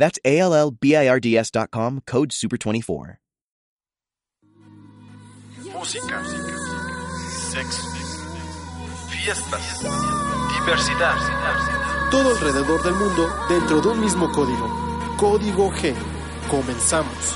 That's A L L B I R D S.com, code SUPER24. Música, sexo, fiestas, diversidad. Todo alrededor del mundo dentro de un mismo código. Código G. Comenzamos.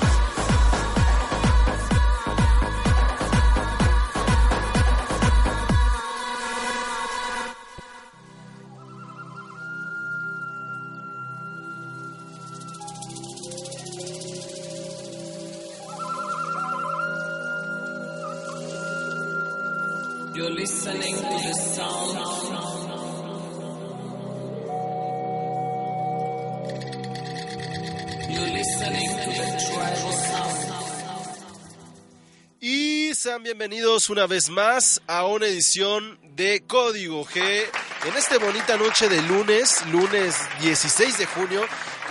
Bienvenidos una vez más a una edición de Código G. En esta bonita noche de lunes, lunes 16 de junio,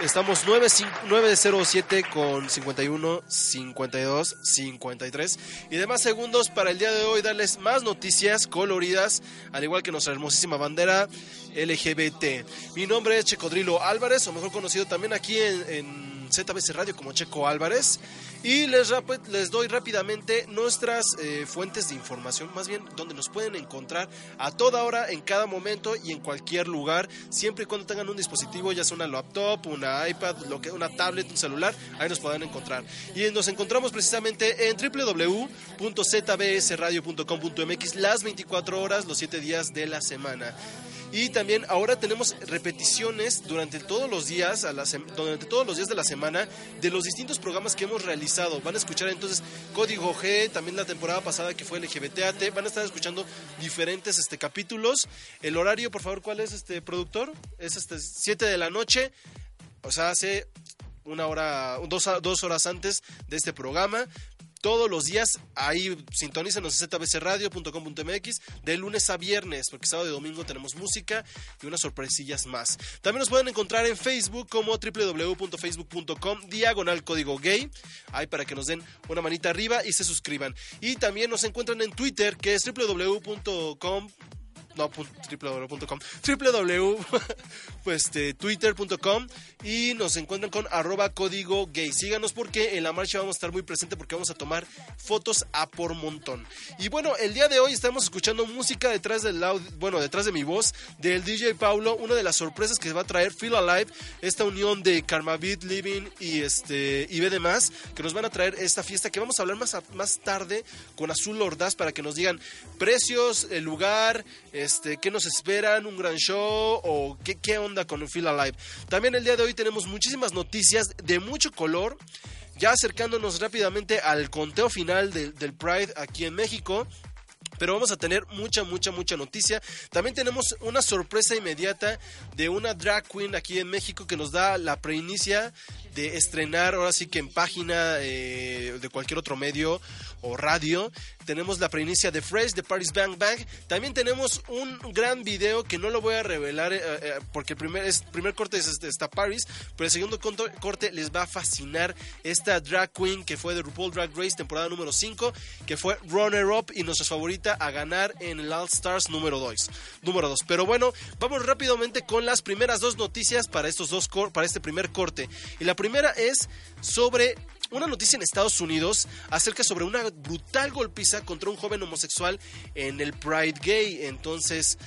estamos 9, 907 con 51, 52, 53 y demás segundos para el día de hoy darles más noticias coloridas, al igual que nuestra hermosísima bandera LGBT. Mi nombre es Checodrilo Álvarez, o mejor conocido también aquí en, en ZBC Radio como Checo Álvarez. Y les, les doy rápidamente nuestras eh, fuentes de información, más bien donde nos pueden encontrar a toda hora, en cada momento y en cualquier lugar, siempre y cuando tengan un dispositivo, ya sea una laptop, una iPad, lo que, una tablet, un celular, ahí nos podrán encontrar. Y nos encontramos precisamente en www.zbsradio.com.mx las 24 horas, los 7 días de la semana. Y también ahora tenemos repeticiones durante todos los días, a la durante todos los días de la semana, de los distintos programas que hemos realizado. Van a escuchar entonces Código G, también la temporada pasada que fue LGBTAT. Van a estar escuchando diferentes este, capítulos. El horario, por favor, ¿cuál es este productor? Es este 7 de la noche. O sea, hace una hora, dos, dos horas antes de este programa. Todos los días ahí sintonícenos en zbcradio.com.mx de lunes a viernes, porque sábado y domingo tenemos música y unas sorpresillas más. También nos pueden encontrar en Facebook como www.facebook.com diagonal código gay, ahí para que nos den una manita arriba y se suscriban. Y también nos encuentran en Twitter que es www.com no www.com www pues, este, twitter.com y nos encuentran con arroba código gay. Síganos porque en la marcha vamos a estar muy presente porque vamos a tomar fotos a por montón. Y bueno el día de hoy estamos escuchando música detrás del aud- bueno detrás de mi voz del DJ Paulo una de las sorpresas que va a traer Feel Alive esta unión de Karma Beat Living y este y B más que nos van a traer esta fiesta que vamos a hablar más, más tarde con Azul Ordaz para que nos digan precios, el lugar, este, qué nos esperan, un gran show o qué, qué onda con el Feel Alive. También el día de hoy tenemos muchísimas noticias de mucho color, ya acercándonos rápidamente al conteo final del Pride aquí en México. Pero vamos a tener mucha, mucha, mucha noticia. También tenemos una sorpresa inmediata de una drag queen aquí en México que nos da la preinicia de estrenar, ahora sí que en página eh, de cualquier otro medio o radio. Tenemos la preinicia de Fresh, de Paris Bang Bang. También tenemos un gran video que no lo voy a revelar eh, eh, porque el primer, primer corte es, este, está Paris, pero el segundo corte les va a fascinar esta drag queen que fue de RuPaul Drag Race temporada número 5, que fue runner up y nuestra a ganar en el All Stars número 2. Número 2. Pero bueno, vamos rápidamente con las primeras dos noticias para estos dos para este primer corte. Y la primera es sobre una noticia en Estados Unidos acerca sobre una brutal golpiza contra un joven homosexual en el Pride Gay. Entonces,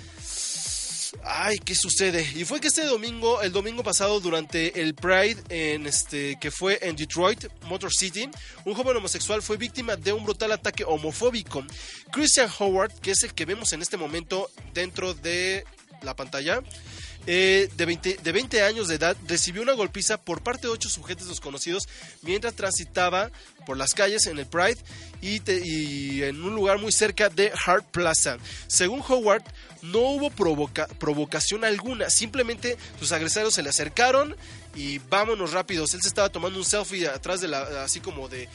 Ay, ¿qué sucede? Y fue que este domingo, el domingo pasado, durante el Pride en este que fue en Detroit, Motor City, un joven homosexual fue víctima de un brutal ataque homofóbico. Christian Howard, que es el que vemos en este momento dentro de la pantalla, eh, de, 20, de 20 años de edad, recibió una golpiza por parte de ocho sujetos desconocidos mientras transitaba por las calles en el Pride y, en un lugar muy cerca de Hart Plaza. Según Howard, no hubo provoca- provocación alguna, simplemente sus agresores se le acercaron y vámonos rápidos. Él se estaba tomando un selfie atrás de la, así como de,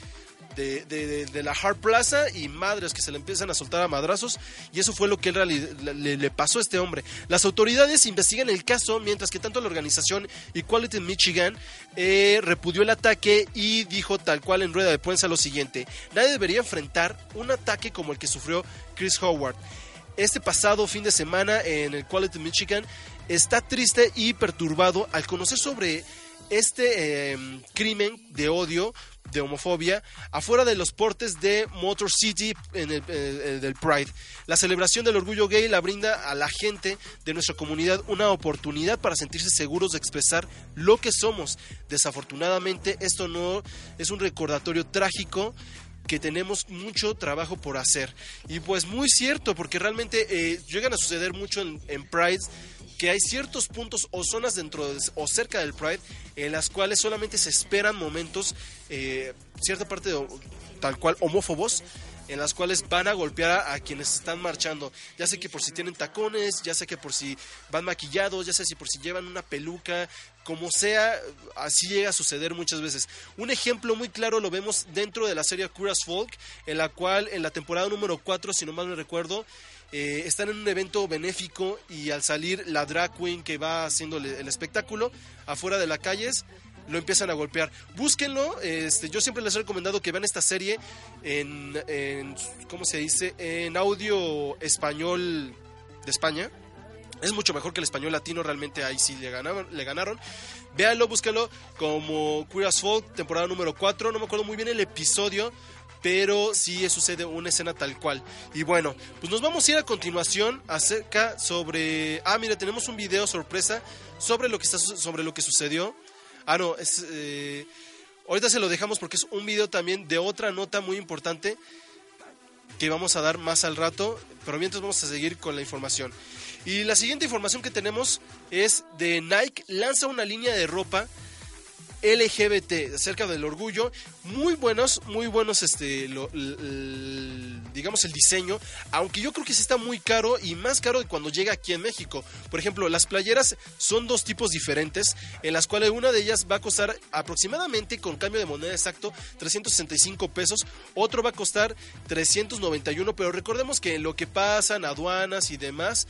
de, la Hart Plaza y madres que se le empiezan a soltar a madrazos y eso fue lo que le, le pasó a este hombre. Las autoridades investigan el caso mientras que tanto la organización Equality Michigan eh, repudió el ataque y dijo tal cual en rueda de prensa lo siguiente, nadie debería enfrentar un ataque como el que sufrió Chris Howard. Este pasado fin de semana en el Quality Michigan está triste y perturbado al conocer sobre este eh, crimen de odio, de homofobia, afuera de los portes de Motor City en el, eh, del Pride. La celebración del orgullo gay la brinda a la gente de nuestra comunidad una oportunidad para sentirse seguros de expresar lo que somos. Desafortunadamente, esto no es un recordatorio trágico que tenemos mucho trabajo por hacer. Y pues muy cierto, porque realmente eh, llegan a suceder mucho en, en Pride que hay ciertos puntos o zonas dentro de- o cerca del Pride en las cuales solamente se esperan momentos, eh, cierta parte de, tal cual homófobos, en las cuales van a golpear a, a quienes están marchando. Ya sé que por si tienen tacones, ya sé que por si van maquillados, ya sé si por si llevan una peluca, como sea, así llega a suceder muchas veces. Un ejemplo muy claro lo vemos dentro de la serie Curas Folk, en la cual en la temporada número 4, si no mal me recuerdo, eh, están en un evento benéfico y al salir la drag queen que va haciendo el, espectáculo afuera de las calles lo empiezan a golpear. Búsquenlo, este, yo siempre les he recomendado que vean esta serie en, en ¿cómo se dice? En audio español de España. Es mucho mejor que el español latino, realmente ahí sí le ganaron. Le ganaron. Véanlo, búsquenlo como Queer as Folk, temporada número 4. No me acuerdo muy bien el episodio, pero sí sucede una escena tal cual. Y bueno, pues nos vamos a ir a continuación acerca sobre... Ah, mira, tenemos un video sorpresa sobre lo que, está, sobre lo que sucedió. Ah, no, es... eh, ahorita se lo dejamos porque es un video también de otra nota muy importante que vamos a dar más al rato, pero mientras vamos a seguir con la información. Y la siguiente información que tenemos es de Nike lanza una línea de ropa LGBT acerca del orgullo muy buenos muy buenos este digamos el diseño aunque yo creo que sí está muy caro y más caro de cuando llega aquí en México. Por ejemplo las playeras son dos tipos diferentes en las cuales una de ellas va a costar aproximadamente con cambio de moneda exacto 365 pesos otro va a costar 391 pero recordemos que en lo que pasan aduanas y demás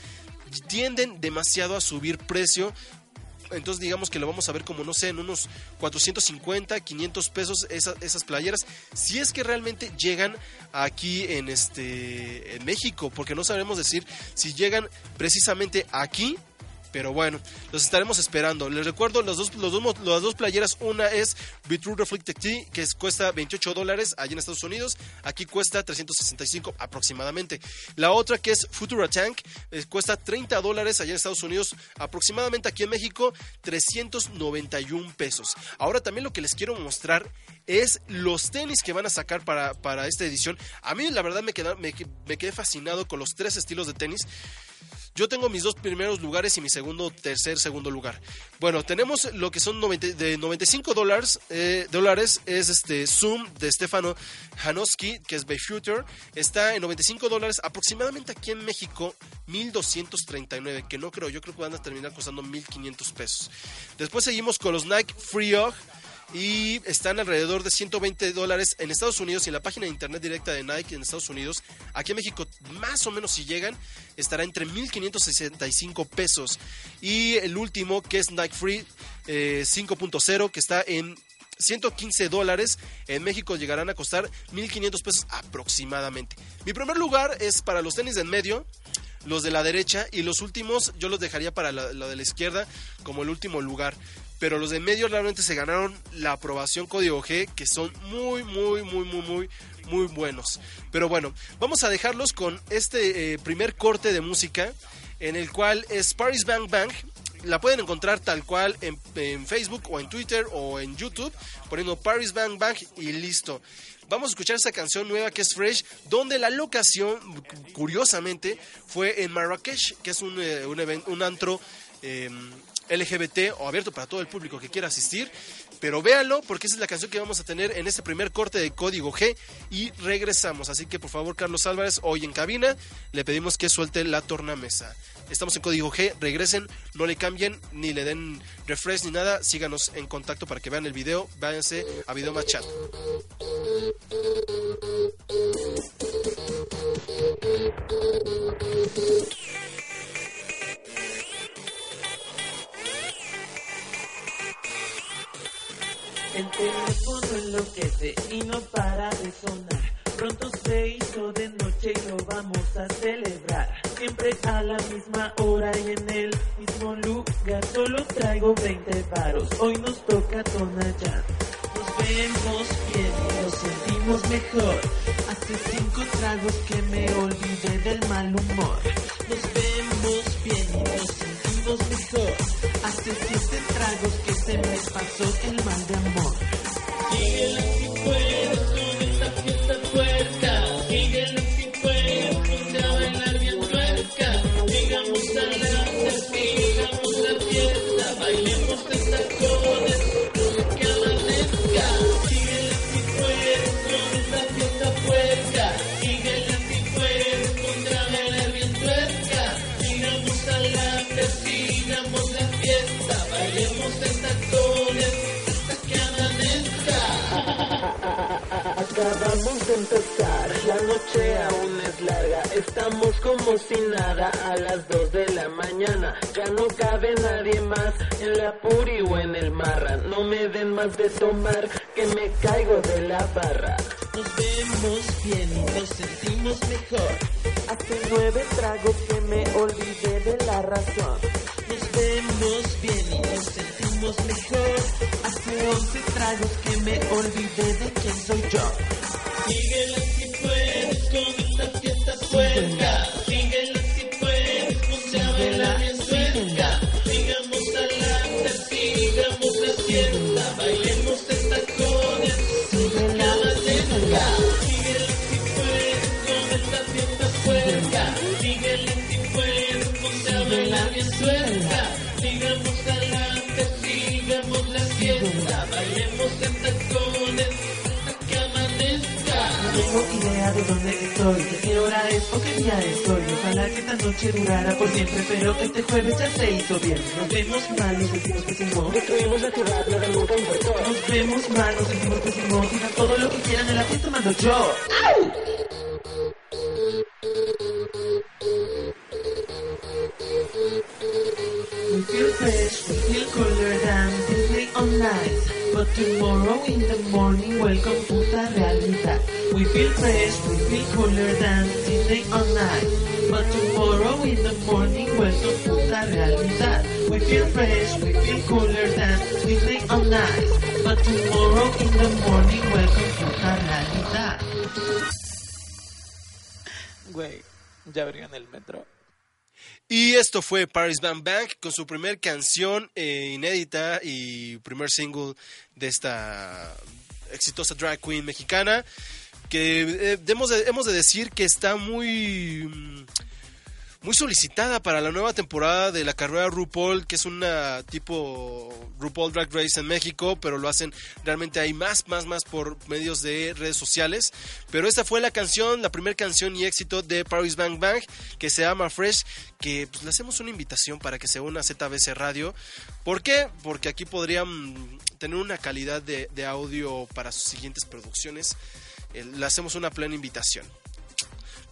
tienden demasiado a subir precio entonces digamos que lo vamos a ver como no sé en unos 450 500 pesos esa- esas playeras si es que realmente llegan aquí en este en México porque no sabemos decir si llegan precisamente aquí pero bueno, los estaremos esperando. Les recuerdo los dos, los dos, las dos playeras. Una es Beetroot Reflected Tea, que es- cuesta 28 dólares allí en Estados Unidos. Aquí cuesta 365 aproximadamente. La otra que es Futura Tank, eh, cuesta 30 dólares allá en Estados Unidos. Aproximadamente aquí en México, 391 pesos. Ahora también lo que les quiero mostrar es los tenis que van a sacar para, para esta edición. A mí la verdad me, queda- me, quedé fascinado con los tres estilos de tenis. Yo tengo mis dos primeros lugares y mi segundo, tercer, segundo lugar. Bueno, tenemos lo que son 90 de 95 dólares, eh, dólares es este Zoom de Stefano Janowski, que es Bay Future. Está en 95 dólares, aproximadamente aquí en México, 1239, que no creo, yo creo que van a terminar costando 1500 pesos. Después seguimos con los Nike Free y están alrededor de 120 dólares en Estados Unidos y en la página de internet directa de Nike en Estados Unidos. Aquí en México, más o menos si llegan, estará entre 1.565 pesos. Y el último, que es Nike Free eh, 5.0, que está en 115 dólares. En México llegarán a costar 1.500 pesos aproximadamente. Mi primer lugar es para los tenis de en medio los de la derecha y los últimos yo los dejaría para la, la de la izquierda como el último lugar. Pero los de en medio realmente se ganaron la aprobación código G, que son muy, muy, muy, muy, muy, muy buenos. Pero bueno, vamos a dejarlos con este eh, primer corte de música en el cual es Paris Bang Bang. La pueden encontrar tal cual en, Facebook o en Twitter o en YouTube, poniendo Paris Bang Bang y listo. Vamos a escuchar esta canción nueva que es Fresh, donde la locación, curiosamente, fue en Marrakech, que es un, eh, un, un antro eh, LGBT o abierto para todo el público que quiera asistir. Pero véanlo porque esa es la canción que vamos a tener en este primer corte de Código G y regresamos. Así que por favor, Carlos Álvarez, hoy en cabina, le pedimos que suelte la tornamesa. Estamos en Código G, regresen, no le cambien ni le den refresh ni nada. Síganos en contacto para que vean el video. Váyanse a Video Más Chat. El teléfono enloquece y no para de sonar. Pronto se hizo de noche y lo vamos a celebrar. Siempre a la misma hora y en el mismo lugar. Solo traigo 20 varos. Hoy nos toca Tonayán. Nos vemos bien y nos sentimos mejor. Hace cinco tragos que me olvidé del mal humor. Nos vemos bien y nos sentimos mejor. Hace siete tragos que se me pasó el mal de amor. Empezar, la noche aún es larga, estamos como si nada a las 2 de la mañana, ya no cabe nadie más en la puri o en el marra, no me den más de tomar que me caigo de la barra. Nos vemos bien y nos sentimos mejor, hace nueve tragos que me olvidé de la razón. Nos vemos bien y nos sentimos mejor. Hace once tragos que me olvidé de quién soy yo. Sigamos adelante, sigamos la fiesta. Bailemos de tacones, tengo idea de dónde estoy, de qué hora es o qué día estoy. Ojalá que esta noche durara por siempre, pero este jueves ya se hizo bien. Nos vemos mal, nos sentimos pésimos. Destruimos la ciudad, nada nunca importó. Nos vemos mal, nos sentimos pésimos. Digan todo lo que quieran en la fiesta, mando yo. We feel fresh, we feel cooler than Disney on night. But tomorrow in the morning, welcome to the realidad. We feel fresh, we feel cooler than Disney on night. But tomorrow in the morning, welcome to the realidad. We feel fresh, we feel cooler than Disney on night. But tomorrow in the morning, welcome to the realidad. Güey, ya abrieron el metro. Y esto fue Paris Bang Bang con su primer canción eh, inédita y primer single de esta exitosa drag queen mexicana que eh, hemos, de, hemos de decir que está muy mm, muy solicitada para la nueva temporada de la carrera RuPaul, que es una tipo RuPaul Drag Race en México, pero lo hacen realmente hay más, más, más por medios de redes sociales. Pero esta fue la canción, la primera canción y éxito de Paris Bang Bang, que se llama Fresh, que pues, le hacemos una invitación para que se una a ZBC Radio. ¿Por qué? Porque aquí podrían tener una calidad de, de audio para sus siguientes producciones. Eh, le hacemos una plena invitación.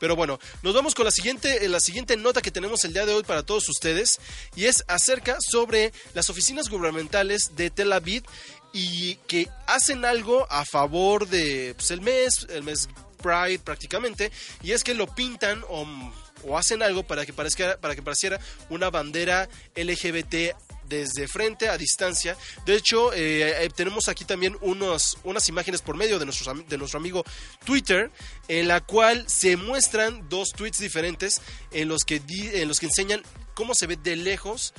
Pero bueno, nos vamos con la siguiente, eh, la siguiente nota que tenemos el día de hoy para todos ustedes y es acerca sobre las oficinas gubernamentales de Tel Aviv y que hacen algo a favor de pues, el mes, el mes Pride prácticamente, y es que lo pintan o, o hacen algo para que parezca, para que pareciera una bandera LGBT desde frente a distancia. De hecho, eh, eh, tenemos aquí también unos, unas imágenes por medio de, nuestros de nuestro amigo Twitter, en la cual se muestran dos tweets diferentes en los que, en los que enseñan cómo se ve de lejos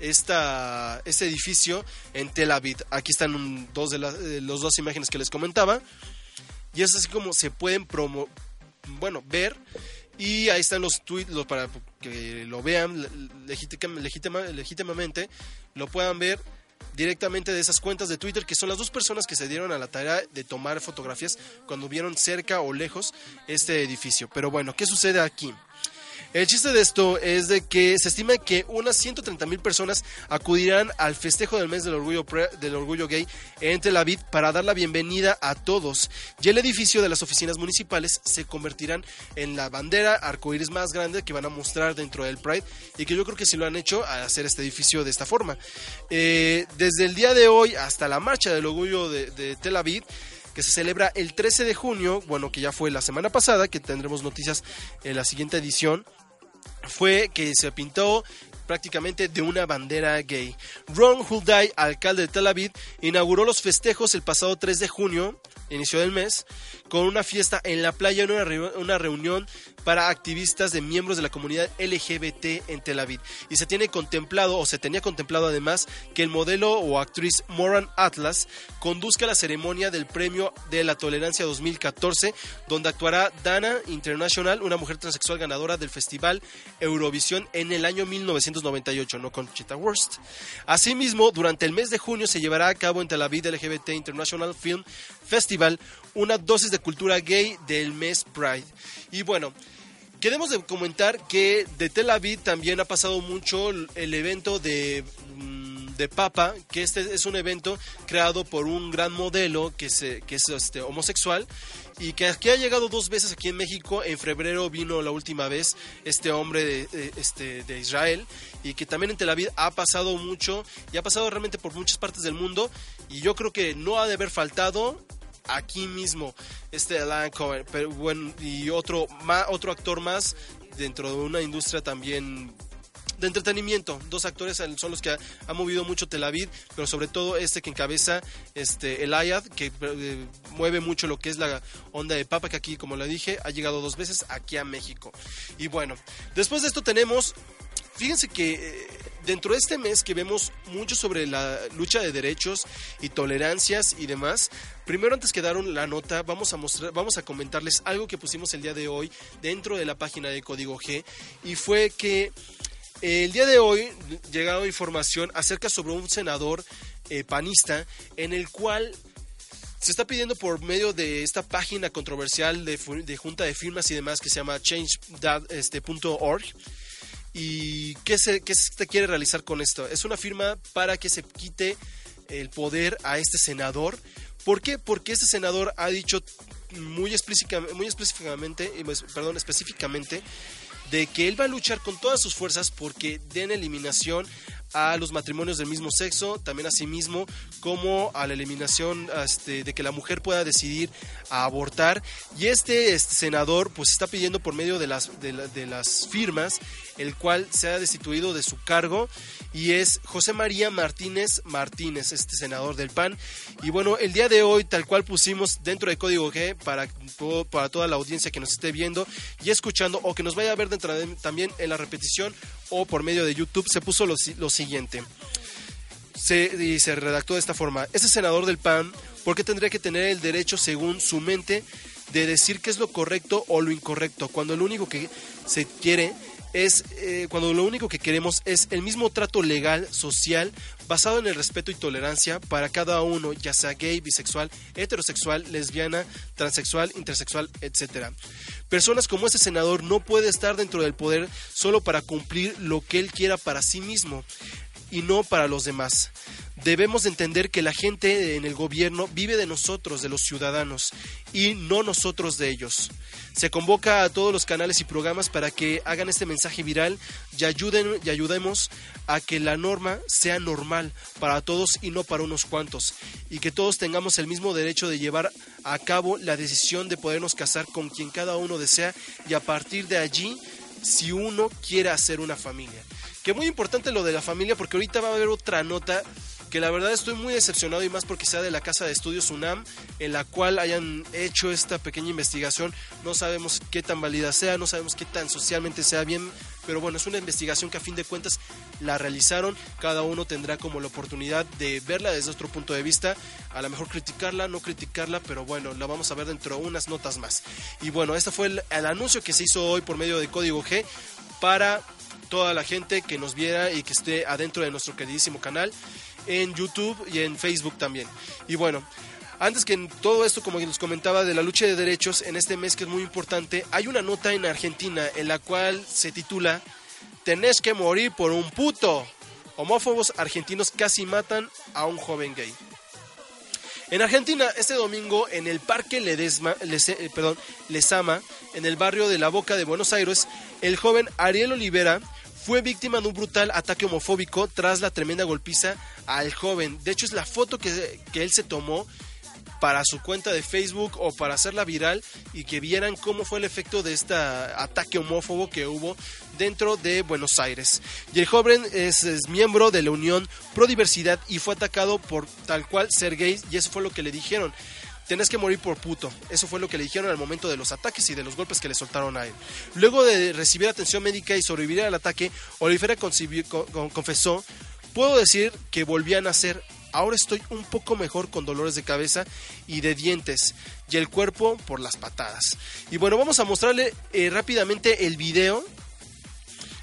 esta, este edificio en Tel Aviv. Aquí están dos de las eh, los dos imágenes que les comentaba. Y es así como se pueden bueno, ver. Y ahí están los tweets los- para que lo vean legítima- legítima- legítimamente, lo puedan ver directamente de esas cuentas de Twitter, que son las dos personas que se dieron a la tarea de tomar fotografías cuando vieron cerca o lejos este edificio. Pero bueno, ¿qué sucede aquí? El chiste de esto es de que se estima que unas 130 mil personas acudirán al festejo del mes del orgullo, del orgullo gay en Tel Aviv para dar la bienvenida a todos. Y el edificio de las oficinas municipales se convertirán en la bandera arcoíris más grande que van a mostrar dentro del Pride y que yo creo que sí lo han hecho a hacer este edificio de esta forma. Eh, desde el día de hoy hasta la marcha del orgullo de, de Tel Aviv que se celebra el 13 de junio, bueno, que ya fue la semana pasada, que tendremos noticias en la siguiente edición, fue que se pintó prácticamente de una bandera gay. Ron Hulday, alcalde de Tel Aviv, inauguró los festejos el pasado 3 de junio, inicio del mes, con una fiesta en la playa, en una, reu- una reunión para activistas de miembros de la comunidad LGBT en Tel Aviv. Y se tiene contemplado, o se tenía contemplado además, que el modelo o actriz Moran Atlas conduzca la ceremonia del premio de la tolerancia 2014, donde actuará Dana International, una mujer transexual ganadora del festival Eurovisión en el año 1998, no Conchita Wurst. Asimismo, durante el mes de junio se llevará a cabo en Tel Aviv LGBT International Film Festival una dosis de cultura gay del mes Pride. Y bueno, Queremos comentar que de Tel Aviv también ha pasado mucho el evento de, mm, de Papa, que este es un evento creado por un gran modelo que, se, que es este, homosexual y que aquí ha llegado dos veces aquí en México. En febrero vino la última vez este hombre de, de- este, de Israel y que también en Tel Aviv ha pasado mucho y ha pasado realmente por muchas partes del mundo y yo creo que no ha de haber faltado aquí mismo este Alan Cohen. Pero bueno y otro otro actor más dentro de una industria también de entretenimiento. Dos actores son los que ha, ha movido mucho Tel Aviv pero sobre todo este que encabeza este el Ayad que eh, mueve mucho lo que es la onda de papa que aquí como le dije ha llegado dos veces aquí a México. Y bueno después de esto tenemos Fíjense que eh, dentro de este mes que vemos mucho sobre la lucha de derechos y tolerancias y demás, primero antes que dar la nota, vamos a mostrar, vamos a comentarles algo que pusimos el día de hoy dentro de la página de Código G y fue que eh, el día de hoy llegado información acerca sobre un senador eh, panista en el cual se está pidiendo por medio de esta página controversial de junta de firmas y demás que se llama change.org. ¿Y qué se, qué quiere realizar con esto? Es una firma para que se quite el poder a este senador. ¿Por qué? Porque este senador ha dicho muy, explícita- específicamente, pues, perdón, específicamente de que él va a luchar con todas sus fuerzas porque den eliminación a los matrimonios del mismo sexo, también a sí mismo, como a la eliminación este, de que la mujer pueda decidir abortar. Y este, este senador pues está pidiendo por medio de las, de, la- de las firmas el cual se ha destituido de su cargo y es José María Martínez Martínez, este senador del PAN. Y bueno, el día de hoy tal cual pusimos dentro de Código G para, para toda la audiencia que nos esté viendo y escuchando o que nos vaya a ver dentro de- también en la repetición o por medio de YouTube, se puso lo, lo siguiente. Se, y se redactó de esta forma. Este senador del PAN, ¿por qué tendría que tener el derecho, según su mente, de decir qué es lo correcto o lo incorrecto? Cuando lo único que se quiere es, eh, cuando lo único que queremos es el mismo trato legal, social, basado en el respeto y tolerancia para cada uno, ya sea gay, bisexual, heterosexual, lesbiana, transexual, intersexual, etcétera. Personas como este senador no puede estar dentro del poder solo para cumplir lo que él quiera para sí mismo y no para los demás. Debemos de entender que la gente en el gobierno vive de nosotros, de los ciudadanos, y no nosotros de ellos. Se convoca a todos los canales y programas para que hagan este mensaje viral y, ayuden, y ayudemos a que la norma sea normal para todos y no para unos cuantos, y que todos tengamos el mismo derecho de llevar a cabo la decisión de podernos casar con quien cada uno desea y a partir de allí, si uno quiere hacer una familia. Que muy importante lo de la familia porque ahorita va a haber otra nota que la verdad estoy muy decepcionado y más porque sea de la Casa de Estudios UNAM, en la cual hayan hecho esta pequeña investigación. No sabemos qué tan válida sea, no sabemos qué tan socialmente sea bien, pero bueno, es una investigación que a fin de cuentas la realizaron. Cada uno tendrá como la oportunidad de verla desde otro punto de vista, a lo mejor criticarla, no criticarla, pero bueno, la vamos a ver dentro de unas notas más. Y bueno, este fue el, el anuncio que se hizo hoy por medio de Código G para toda la gente que nos viera y que esté adentro de nuestro queridísimo canal en YouTube y en Facebook también. Y bueno, antes que en todo esto, como les comentaba, de la lucha de derechos, en este mes que es muy importante, hay una nota en Argentina en la cual se titula Tenés que morir por un puto. Homófobos argentinos casi matan a un joven gay. En Argentina, este domingo, en el Parque Ledesma, eh, perdón, Lesama, en el barrio de La Boca de Buenos Aires, el joven Ariel Olivera fue víctima de un brutal ataque homofóbico tras la tremenda golpiza al joven. De hecho, es la foto que, que él se tomó para su cuenta de Facebook o para hacerla viral y que vieran cómo fue el efecto de este ataque homófobo que hubo dentro de Buenos Aires. Y el joven es, es miembro de la Unión Pro Diversidad y fue atacado por tal cual ser gay y eso fue lo que le dijeron. Tenés que morir por puto. Eso fue lo que le dijeron al momento de los ataques y de los golpes que le soltaron a él. Luego de recibir atención médica y sobrevivir al ataque, Olivera confesó, puedo decir que volví a nacer. Ahora estoy un poco mejor con dolores de cabeza y de dientes y el cuerpo por las patadas. Y bueno, vamos a mostrarle eh, rápidamente el video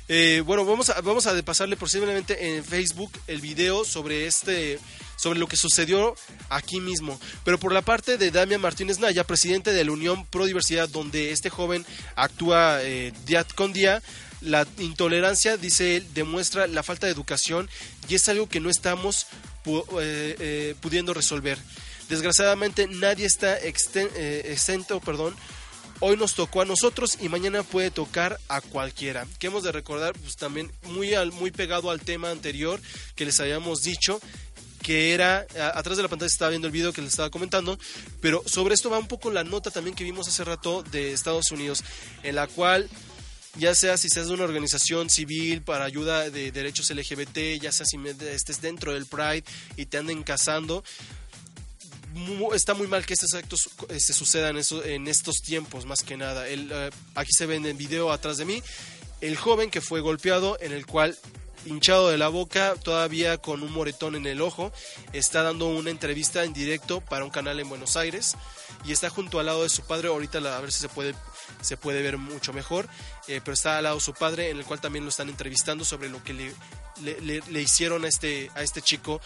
eh, bueno, vamos a, vamos a pasarle posiblemente en Facebook el video sobre este sobre lo que sucedió aquí mismo. Pero por la parte de Damián Martínez Naya, presidente de la Unión Pro Diversidad, donde este joven actúa eh, día con día, la intolerancia, dice él, demuestra la falta de educación y es algo que no estamos eh, eh, pudiendo resolver. Desgraciadamente nadie está exento, perdón, hoy nos tocó a nosotros y mañana puede tocar a cualquiera. Que hemos de recordar, pues también muy, muy pegado al tema anterior que les habíamos dicho, que era, atrás de la pantalla estaba viendo el video que les estaba comentando, pero sobre esto va un poco la nota también que vimos hace rato de Estados Unidos, en la cual ya sea si seas de una organización civil para ayuda de derechos LGBT, ya sea si estés dentro del Pride y te anden cazando, está muy mal que estos actos se sucedan eso- en estos tiempos, más que nada. El, eh, aquí se ve en video atrás de mí el joven que fue golpeado, en el cual hinchado de la boca, todavía con un moretón en el ojo, está dando una entrevista en directo para un canal en Buenos Aires y está junto al lado de su padre. Ahorita a ver si se puede se puede ver mucho mejor, eh, pero está al lado de su padre, en el cual también lo están entrevistando sobre lo que le- le hicieron a este a este chico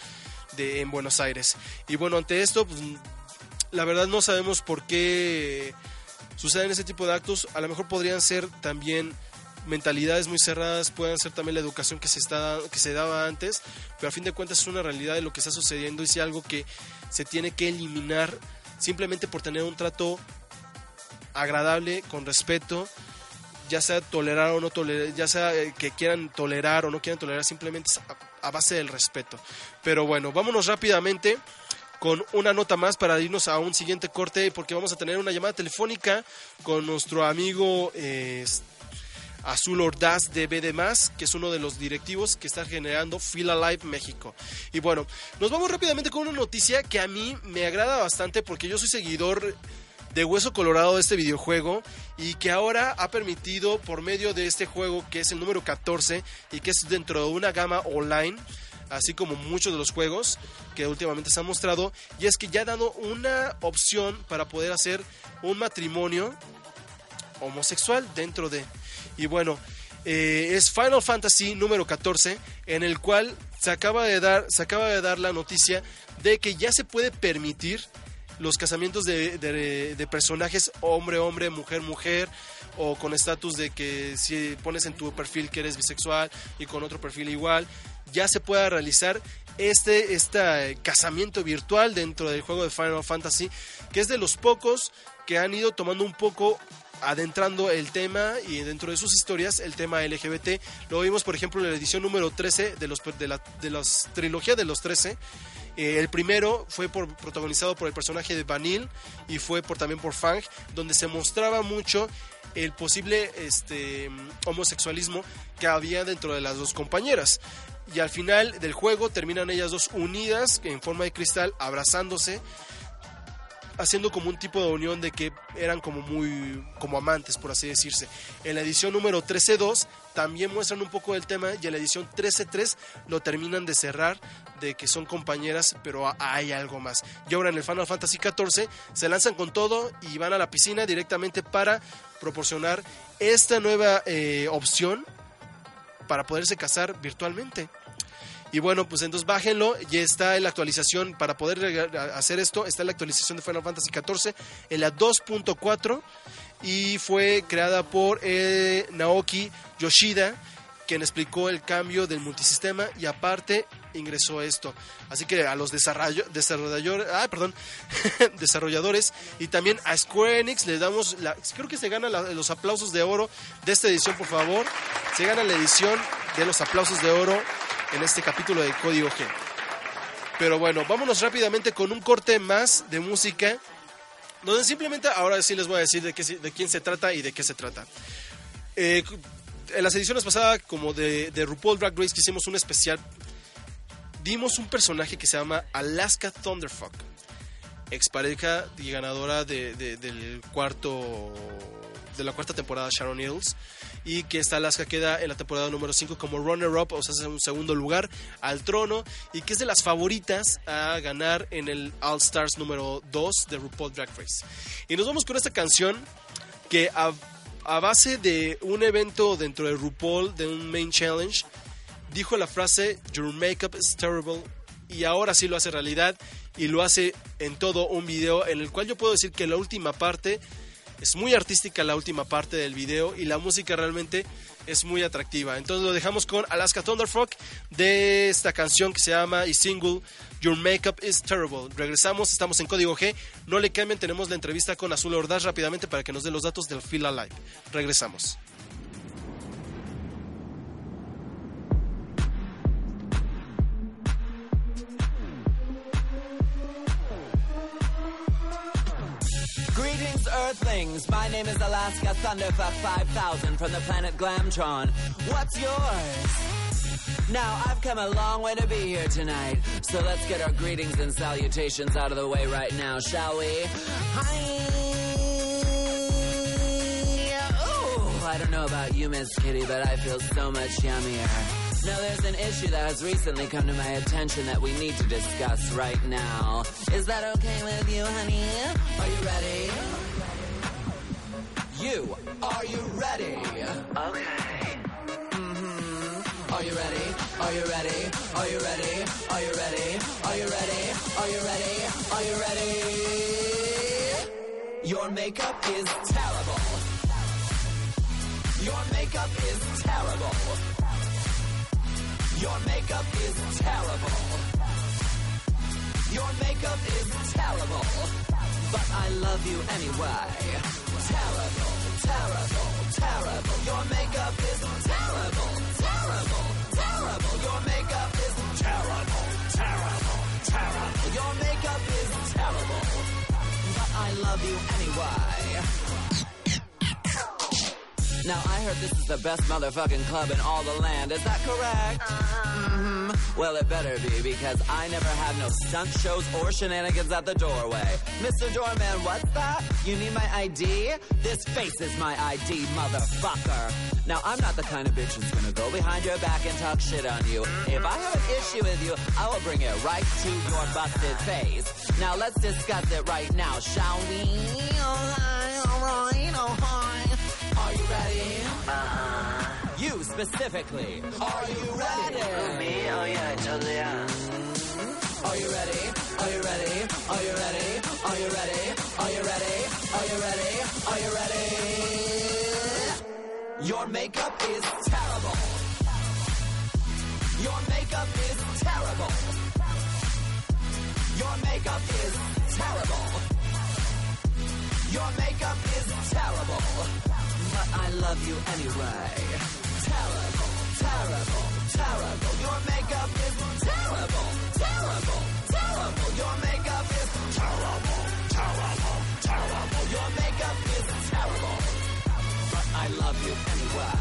de en Buenos Aires. Y bueno, ante esto, pues, la verdad no sabemos por qué suceden ese tipo de actos. A lo mejor podrían ser también mentalidades muy cerradas, pueden ser también la educación que se, está, que se daba antes, pero a fin de cuentas es una realidad de lo que está sucediendo y es algo que se tiene que eliminar simplemente por tener un trato agradable, con respeto, ya sea tolerar o no tolerar, ya sea eh, que quieran tolerar o no quieran tolerar, simplemente es a, a base del respeto. Pero bueno, vámonos rápidamente con una nota más para irnos a un siguiente corte porque vamos a tener una llamada telefónica con nuestro amigo eh, Azul Ordaz de BD+, que es uno de los directivos que está generando Feel Alive México. Y bueno, nos vamos rápidamente con una noticia que a mí me agrada bastante porque yo soy seguidor de Hueso Colorado de este videojuego y que ahora ha permitido por medio de este juego que es el número 14 y que es dentro de una gama online así como muchos de los juegos que últimamente se han mostrado y es que ya ha dado una opción para poder hacer un matrimonio homosexual dentro de y bueno eh, es Final Fantasy número 14 en el cual se acaba de dar se acaba de dar la noticia de que ya se puede permitir los casamientos de, de- de personajes hombre hombre mujer mujer o con estatus de que si pones en tu perfil que eres bisexual y con otro perfil igual ya se pueda realizar este, este casamiento virtual dentro del juego de Final Fantasy que es de los pocos que han ido tomando un poco adentrando el tema y dentro de sus historias el tema LGBT. Lo vimos, por ejemplo, en la edición número 13 de los de la de las trilogía de los 13 Eh, el primero fue protagonizado por el personaje de Vanille y fue por, también por Fang, donde se mostraba mucho el posible este, homosexualismo que había dentro de las dos compañeras. Y al final del juego terminan ellas dos unidas en forma de cristal, abrazándose, haciendo como un tipo de unión de que eran como muy como amantes, por así decirse. En la edición número 13.2 también muestran un poco del tema y en la edición 13.3 lo terminan de cerrar de que son compañeras, pero hay algo más. Y ahora en el Final Fantasy XIV se lanzan con todo y van a la piscina directamente para proporcionar esta nueva eh, opción para poderse casar virtualmente. Y bueno, pues entonces bájenlo, ya está en la actualización para poder hacer esto, está en la actualización de Final Fantasy XIV en la 2.4 y fue creada por eh, Naoki Yoshida, quien explicó el cambio del multisistema y aparte ingresó esto. Así que a los desarrolladores, ah, perdón, desarrolladores y también a Square Enix le damos, la, creo que se gana los aplausos de oro de esta edición, por favor. Se gana la edición de los aplausos de oro en este capítulo de Código G. Pero bueno, vámonos rápidamente con un corte más de música, donde simplemente ahora sí les voy a decir de, qué, de quién se trata y de qué se trata. Eh, en las ediciones pasadas, como de, de RuPaul Drag Race, que hicimos un especial, dimos un personaje que se llama Alaska Thunderfuck, expareja y ganadora de, del cuarto de la cuarta temporada Sharon Hills y que esta Alaska queda en la temporada número 5 como runner-up, o sea, es un segundo lugar al trono y que es de las favoritas a ganar en el All Stars número 2 de RuPaul Drag Race. Y nos vamos con esta canción que a, a base de un evento dentro de RuPaul, de un main challenge, dijo la frase Your makeup is terrible y ahora sí lo hace realidad y lo hace en todo un video en el cual yo puedo decir que la última parte es muy artística la última parte del video y la música realmente es muy atractiva. Entonces lo dejamos con Alaska Thunderfuck de esta canción que se llama y single Your Makeup is Terrible. Regresamos, estamos en Código G. No le cambien, tenemos la entrevista con Azul Ordaz rápidamente para que nos dé los datos del Feel Alive. Regresamos. Earthlings. My name is Alaska Thunderfuck 5000 from the planet Glamtron. What's yours? Now, I've come a long way to be here tonight, so let's get our greetings and salutations out of the way right now, shall we? Hi! Oh, I don't know about you, Miss Kitty, but I feel so much yummier. Now, there's an issue that has recently come to my attention that we need to discuss right now. Is that okay with you, honey? Are you ready? You, are you ready? Okay. Mm-hmm. Are you ready? Are you ready? Are you ready? Are you ready? Are you ready? Are you ready? Are you ready? Your makeup is terrible. Your makeup is terrible. Your makeup is terrible. Your makeup is terrible. But I love you anyway terrible, terrible, terrible. Your makeup is terrible, terrible, terrible. Your makeup is terrible, terrible, terrible. Your makeup is terrible, but I love you anyway. Now I heard this is the best motherfucking club in all the land. Is that correct? Mm-hmm. Well, it better be because I never have no stunt shows or shenanigans at the doorway. Mr. Doorman, what's that? You need my ID? This face is my ID, motherfucker. Now I'm not the kind of bitch who's gonna go behind your back and talk shit on you. If I have an issue with you, I will bring it right to your busted face. Now let's discuss it right now, shall we? Alright, alright, alright. Are you ready? Uh-huh. You specifically. Are you ready? Me? Oh yeah, totally am. Are you ready? Are you ready? Are you ready? Are you ready? Are you ready? Are you ready? Are you ready? Your makeup is terrible. Your makeup is terrible. Your makeup is terrible. Your makeup is terrible but I love you anyway. Terrible, terrible, terrible. Your makeup is terrible, terrible, terrible. Your makeup is terrible, terrible, terrible. Your makeup is terrible. But I love you anyway.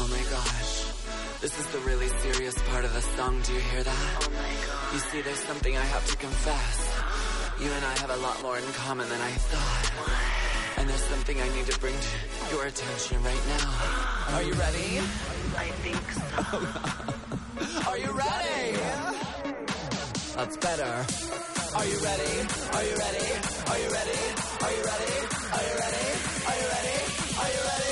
Oh my gosh. This is the really serious part of the song. Do you hear that? Oh my god. You see, there's something I have to confess. You and I have a lot more in common than I thought. And there's something I need to bring to your attention right now. Are you ready? I think so. Are you ready? That's better. Are you ready? Are you ready? Are you ready? Are you ready? Are you ready? Are you ready? Are you ready?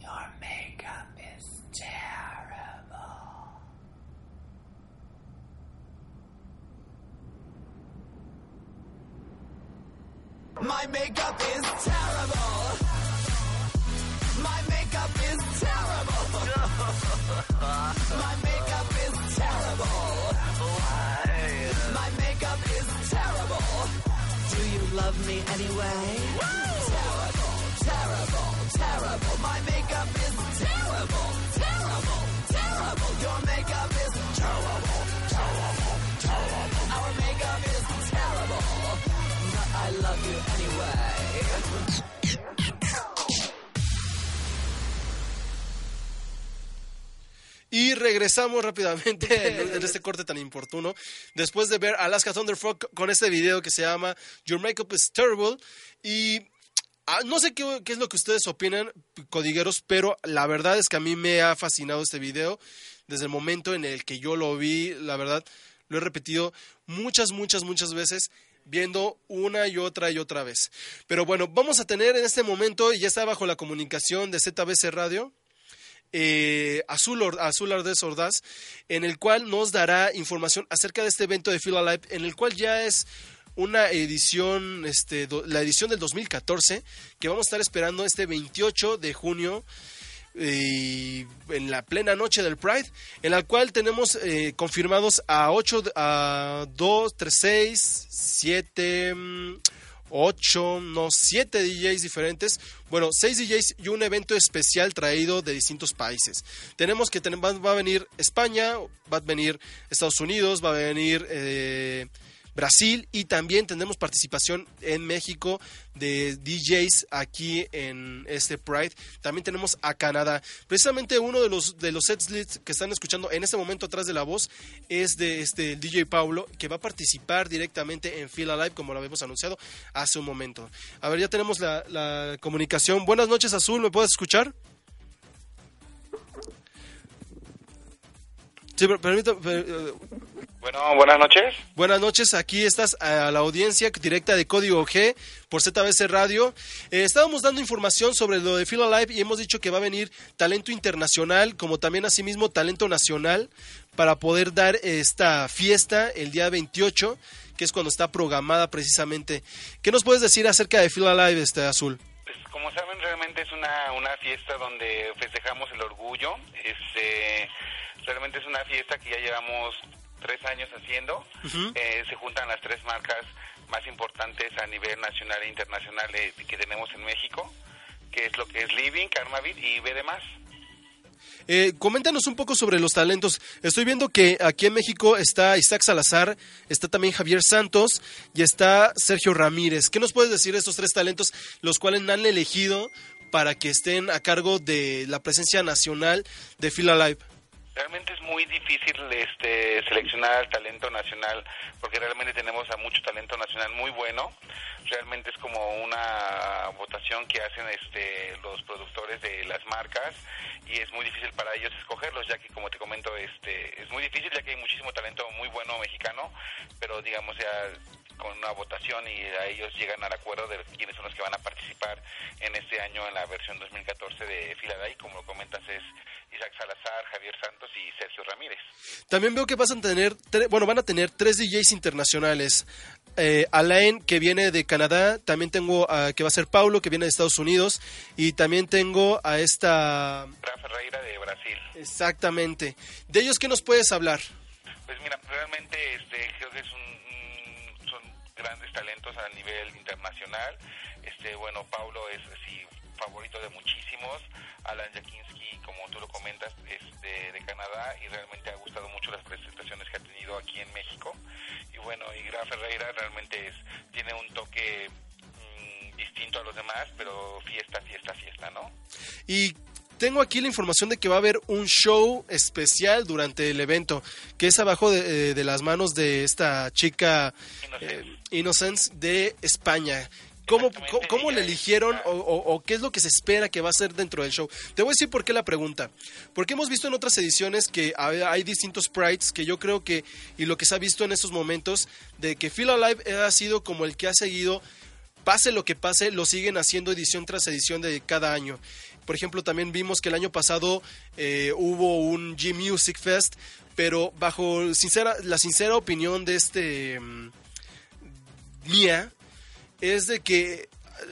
Your makeup is terrible. My makeup is terrible. My makeup is terrible. My makeup is terrible. My makeup is terrible. Do you love me anyway? Terrible, terrible, terrible. My regresamos rápidamente en, en este corte tan importuno. Después de ver Alaska Thunderfrog con este video que se llama Your Makeup is Terrible. Y ah, no sé qué, qué es lo que ustedes opinan, codigueros, pero la verdad es que a mí me ha fascinado este video. Desde el momento en el que yo lo vi, la verdad, lo he repetido muchas, muchas, muchas veces viendo una y otra y otra vez. Pero bueno, vamos a tener en este momento, y ya está bajo la comunicación de ZBC Radio, eh, Azul, Or- Azul Ordaz, en el cual nos dará información acerca de este evento de Feel Alive, en el cual ya es una edición, este, la edición del 2014, que vamos a estar esperando este 28 de junio. eh, en la plena noche del Pride, en la cual tenemos eh, confirmados a 8, a 2, 3, 6, 7, 8, no, 7 DJs diferentes. Bueno, 6 DJs y un evento especial traído de distintos países. Tenemos que va, va a venir España, va a venir Estados Unidos, va a venir eh, Brasil y también tendremos participación en México de DJs aquí en este Pride. También tenemos a Canadá. Precisamente uno de los de los sets que están escuchando en este momento atrás de la voz es de este DJ Paulo que va a participar directamente en Feel Alive como lo habíamos anunciado hace un momento. A ver, ya tenemos la, la comunicación. Buenas noches, Azul, ¿me puedes escuchar? Sí, pero eh, Bueno, buenas noches. Buenas noches, aquí estás a la audiencia directa de Código G por ZBC Radio. Eh, estábamos dando información sobre lo de Feel Alive y hemos dicho que va a venir talento internacional, como también asimismo talento nacional, para poder dar esta fiesta el día 28, que es cuando está programada precisamente. ¿Qué nos puedes decir acerca de Feel Alive, este Azul? Pues como saben, realmente es una, una fiesta donde festejamos el orgullo. Este, realmente es una fiesta que ya llevamos tres años haciendo. Eh, se juntan las tres marcas más importantes a nivel nacional e internacional eh, que tenemos en México, que es lo que es Living, Karmavit y B demás. Eh, coméntanos un poco sobre los talentos. Estoy viendo que aquí en México está Isaac Salazar, está también Javier Santos y está Sergio Ramírez. ¿Qué nos puedes decir de estos tres talentos, los cuales han elegido para que estén a cargo de la presencia nacional de Feel Alive? Realmente es muy difícil este, seleccionar al talento nacional porque realmente tenemos a mucho talento nacional muy bueno. Realmente es como una votación que hacen este, los productores de las marcas y es muy difícil para ellos escogerlos ya que como te comento este, es muy difícil ya que hay muchísimo talento muy bueno mexicano, pero digamos ya con una votación y a ellos llegan al acuerdo de quiénes son los que van a participar en este año en la versión 2014 de Filaday, como lo comentas es Isaac Salazar, Javier Santos y Sergio Ramírez. También veo que vas a tener, bueno, van a tener tres DJs internacionales. Eh, Alain, que viene de Canadá, también tengo a, que va a ser Paulo, que viene de Estados Unidos, y también tengo a esta... Ra Ferreira de Brasil. Exactamente. ¿De ellos qué nos puedes hablar? Pues mira, realmente este, creo que es un, grandes talentos a nivel internacional. Este, bueno, Paulo es así favorito de muchísimos. Alan Jakinski, como tú lo comentas, es de, Canadá y realmente ha gustado mucho las presentaciones que ha tenido aquí en México. Y bueno, y Ferreira realmente es, tiene un toque mm, distinto a los demás, pero fiesta, fiesta, fiesta, ¿no? Y tengo aquí la información de que va a haber un show especial durante el evento, que es abajo de, eh, de las manos de esta chica Innocence. eh, Innocence de España. ¿Cómo, cómo, le eligieron o, o- o qué es lo que se espera que va a ser dentro del show? Te voy a decir por qué la pregunta. Porque hemos visto en otras ediciones que hay, hay distintos sprites que yo creo que, y lo que se ha visto en estos momentos, de que Feel Alive ha sido como el que ha seguido pase lo que pase, lo siguen haciendo edición tras edición de cada año. Por ejemplo, también vimos que el año pasado eh, hubo un G Music Fest, pero bajo sincera, la sincera opinión de este mm, mía es de que eh,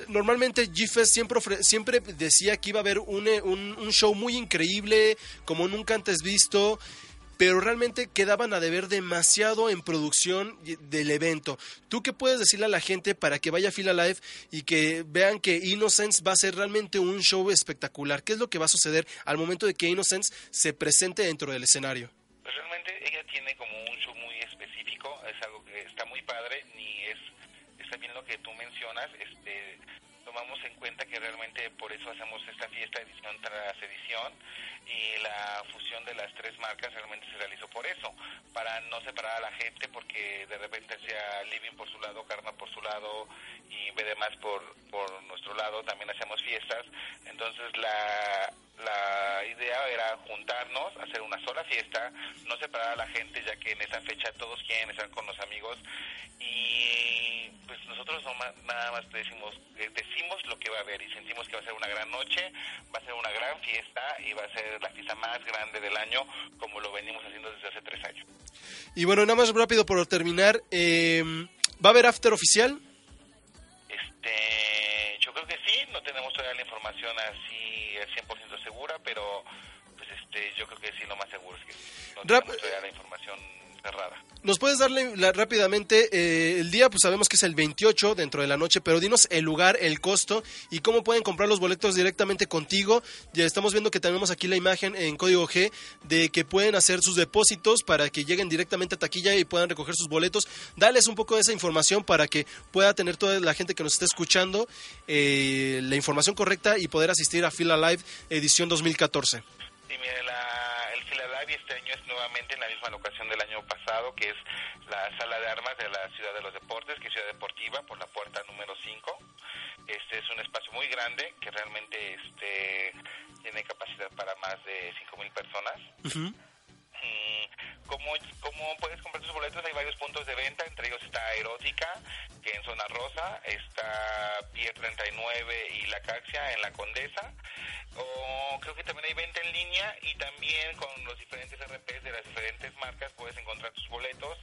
normalmente G-Fest siempre, siempre decía que iba a haber eh, un- un show muy increíble, como nunca antes visto, pero realmente quedaban a deber demasiado en producción del evento. ¿Tú qué puedes decirle a la gente para que vaya a Fila Live y que vean que Innocence va a ser realmente un show espectacular? ¿Qué es lo que va a suceder al momento de que Innocence se presente dentro del escenario? Pues realmente ella tiene como un show muy específico, es algo que está muy padre, ni es, es también lo que tú mencionas, este tomamos en cuenta que realmente por eso hacemos esta fiesta edición tras edición y la fusión de las tres marcas realmente se realizó por eso, para no separar a la gente porque de repente sea Living por su lado, Karma por su lado y BD por, por nuestro lado, también hacemos fiestas, entonces la, la idea era juntarnos, hacer una sola fiesta, no separar a la gente ya que en esa fecha todos quieren estar con los amigos y pues nosotros nomás- nada más decimos, eh, decimos lo que va a haber y sentimos que va a ser una gran noche, va a ser una gran fiesta y va a ser la fiesta más grande del año como lo venimos haciendo desde hace tres años. Y bueno, nada más rápido por terminar, eh, ¿va a haber after oficial? Este, yo creo que sí, no tenemos todavía la información así al 100% segura, pero pues este, yo creo que sí, lo más seguro es que no Rap- todavía la información cerrada. ¿Nos puedes darle la- rápidamente eh, el día? Pues sabemos que es el 28 dentro de la noche, pero dinos el lugar, el costo y cómo pueden comprar los boletos directamente contigo. Ya estamos viendo que tenemos aquí la imagen en código G de que pueden hacer sus depósitos para que lleguen directamente a taquilla y puedan recoger sus boletos. Dales un poco de esa información para que pueda tener toda la gente que nos está escuchando eh, la información correcta y poder asistir a Fila Live edición 2014. Sí, mire, la, Filadelfia este año es nuevamente en la misma locación del año pasado, que es la sala de armas de la Ciudad de los Deportes, que es Ciudad Deportiva, por la puerta número 5. Este es un espacio muy grande que realmente este tiene capacidad para más de 5.000 personas. Mm, ¿Cómo, ¿Cómo puedes comprar tus boletos? Hay varios puntos de venta, entre ellos está Erótica, que en Zona Rosa, está Pier 39 y La Caxia en La Condesa, o creo que también hay venta en línea y también con los diferentes RPs de las diferentes marcas puedes encontrar tus boletos.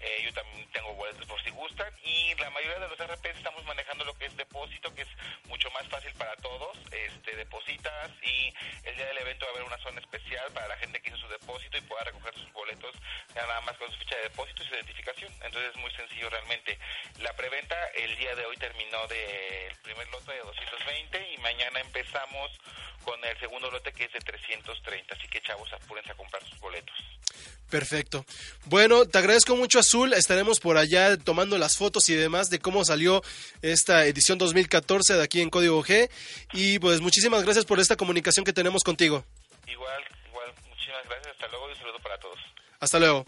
Eh, yo también tengo boletos por si gustan y la mayoría de los RPs estamos manejando lo que es depósito, que es mucho más fácil para todos. Este, depositas y el día del evento va a haber una zona especial para la gente que hizo su depósito y pueda recoger sus boletos ya nada más con su ficha de depósito y su identificación. Entonces es muy sencillo realmente. La preventa el día de hoy terminó del primer lote de 220 y mañana empezamos con el segundo lote que es de 330. Así que chavos, apúrense a comprar sus boletos. Perfecto. Bueno, te agradezco mucho Azul. Estaremos por allá tomando las fotos y demás de cómo salió esta edición 2014 de aquí en Código G. Y pues muchísimas gracias por esta comunicación que tenemos contigo. Igual, igual, muchísimas gracias. Hasta luego y un saludo para todos. Hasta luego.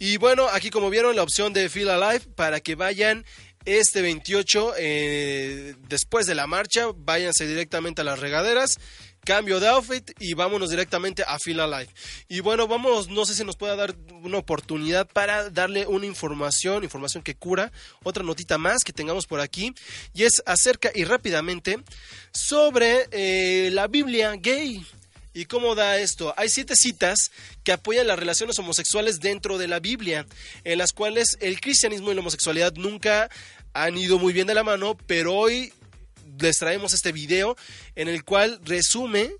Y bueno, aquí como vieron la opción de Feel Alive para que vayan este 28 eh, después de la marcha, váyanse directamente a las regaderas cambio de outfit y vámonos directamente a Feel Alive. Y bueno, vamos, no sé si nos pueda dar una oportunidad para darle una información, información que cura, otra notita más que tengamos por aquí, y es acerca y rápidamente sobre eh, la Biblia gay. ¿Y cómo da esto? Hay siete citas que apoyan las relaciones homosexuales dentro de la Biblia, en las cuales el cristianismo y la homosexualidad nunca han ido muy bien de la mano, pero hoy les traemos este video en el cual resume